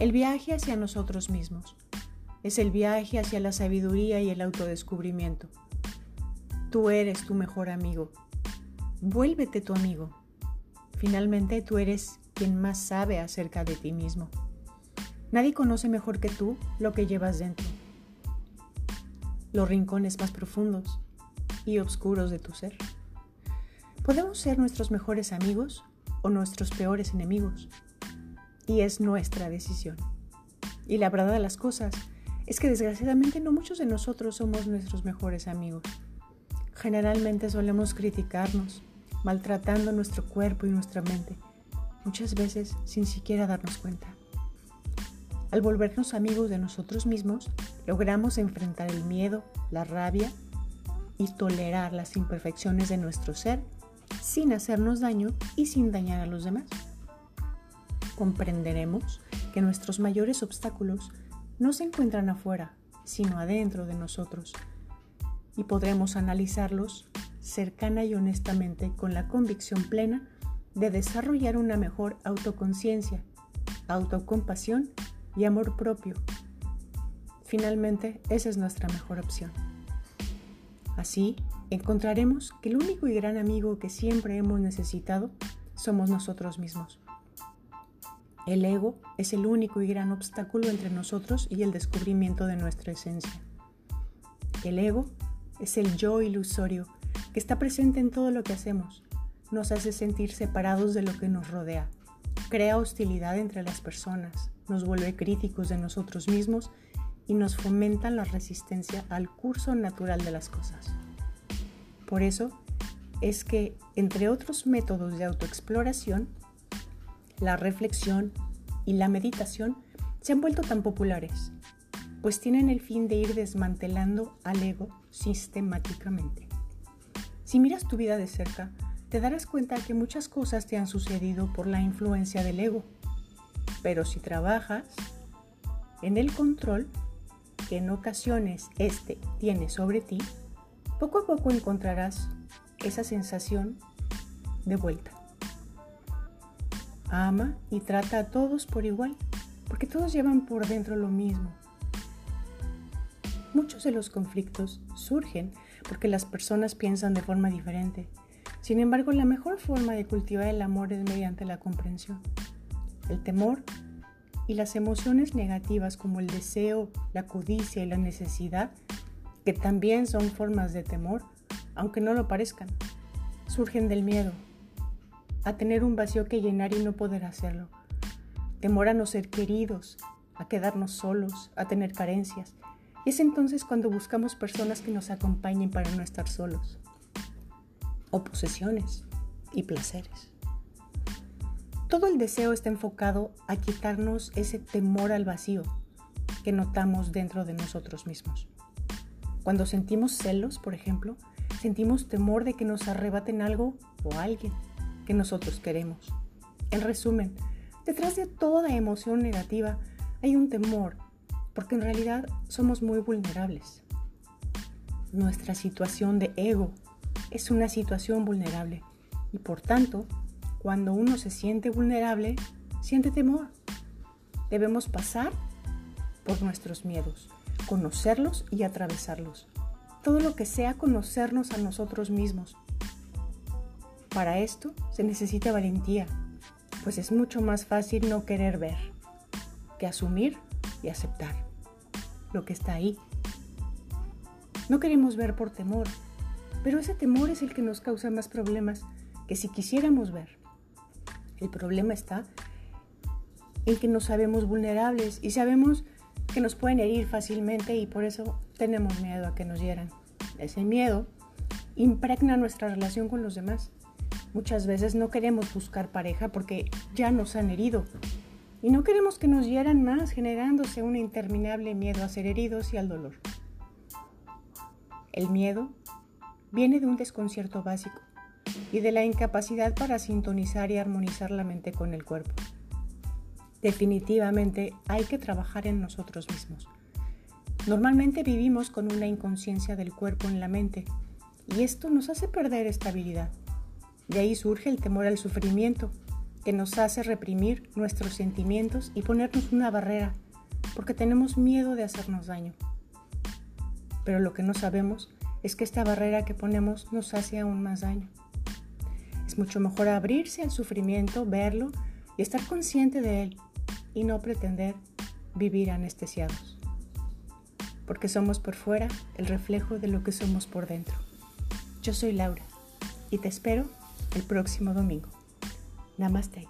el viaje hacia nosotros mismos. Es el viaje hacia la sabiduría y el autodescubrimiento. Tú eres tu mejor amigo. Vuélvete tu amigo. Finalmente tú eres quien más sabe acerca de ti mismo. Nadie conoce mejor que tú lo que llevas dentro. Los rincones más profundos y oscuros de tu ser. Podemos ser nuestros mejores amigos o nuestros peores enemigos. Y es nuestra decisión. Y la verdad de las cosas es que desgraciadamente no muchos de nosotros somos nuestros mejores amigos. Generalmente solemos criticarnos, maltratando nuestro cuerpo y nuestra mente, muchas veces sin siquiera darnos cuenta. Al volvernos amigos de nosotros mismos, logramos enfrentar el miedo, la rabia y tolerar las imperfecciones de nuestro ser sin hacernos daño y sin dañar a los demás. Comprenderemos que nuestros mayores obstáculos no se encuentran afuera, sino adentro de nosotros, y podremos analizarlos cercana y honestamente con la convicción plena de desarrollar una mejor autoconciencia, autocompasión y amor propio. Finalmente, esa es nuestra mejor opción. Así, encontraremos que el único y gran amigo que siempre hemos necesitado somos nosotros mismos. El ego es el único y gran obstáculo entre nosotros y el descubrimiento de nuestra esencia. El ego es el yo ilusorio que está presente en todo lo que hacemos. Nos hace sentir separados de lo que nos rodea. Crea hostilidad entre las personas, nos vuelve críticos de nosotros mismos y nos fomenta la resistencia al curso natural de las cosas. Por eso es que, entre otros métodos de autoexploración, la reflexión y la meditación se han vuelto tan populares, pues tienen el fin de ir desmantelando al ego sistemáticamente. Si miras tu vida de cerca, te darás cuenta que muchas cosas te han sucedido por la influencia del ego. Pero si trabajas en el control que en ocasiones éste tiene sobre ti, poco a poco encontrarás esa sensación de vuelta. Ama y trata a todos por igual, porque todos llevan por dentro lo mismo. Muchos de los conflictos surgen porque las personas piensan de forma diferente. Sin embargo, la mejor forma de cultivar el amor es mediante la comprensión. El temor y las emociones negativas como el deseo, la codicia y la necesidad que también son formas de temor, aunque no lo parezcan. Surgen del miedo, a tener un vacío que llenar y no poder hacerlo. Temor a no ser queridos, a quedarnos solos, a tener carencias. Y es entonces cuando buscamos personas que nos acompañen para no estar solos. O posesiones y placeres. Todo el deseo está enfocado a quitarnos ese temor al vacío que notamos dentro de nosotros mismos. Cuando sentimos celos, por ejemplo, sentimos temor de que nos arrebaten algo o alguien que nosotros queremos. En resumen, detrás de toda emoción negativa hay un temor, porque en realidad somos muy vulnerables. Nuestra situación de ego es una situación vulnerable y por tanto, cuando uno se siente vulnerable, siente temor. Debemos pasar por nuestros miedos conocerlos y atravesarlos. Todo lo que sea conocernos a nosotros mismos. Para esto se necesita valentía, pues es mucho más fácil no querer ver que asumir y aceptar lo que está ahí. No queremos ver por temor, pero ese temor es el que nos causa más problemas que si quisiéramos ver. El problema está en que nos sabemos vulnerables y sabemos que nos pueden herir fácilmente y por eso tenemos miedo a que nos hieran. Ese miedo impregna nuestra relación con los demás. Muchas veces no queremos buscar pareja porque ya nos han herido y no queremos que nos hieran más, generándose un interminable miedo a ser heridos y al dolor. El miedo viene de un desconcierto básico y de la incapacidad para sintonizar y armonizar la mente con el cuerpo. Definitivamente hay que trabajar en nosotros mismos. Normalmente vivimos con una inconsciencia del cuerpo en la mente y esto nos hace perder estabilidad. De ahí surge el temor al sufrimiento que nos hace reprimir nuestros sentimientos y ponernos una barrera porque tenemos miedo de hacernos daño. Pero lo que no sabemos es que esta barrera que ponemos nos hace aún más daño. Es mucho mejor abrirse al sufrimiento, verlo y estar consciente de él y no pretender vivir anestesiados. Porque somos por fuera el reflejo de lo que somos por dentro. Yo soy Laura y te espero el próximo domingo. Namaste.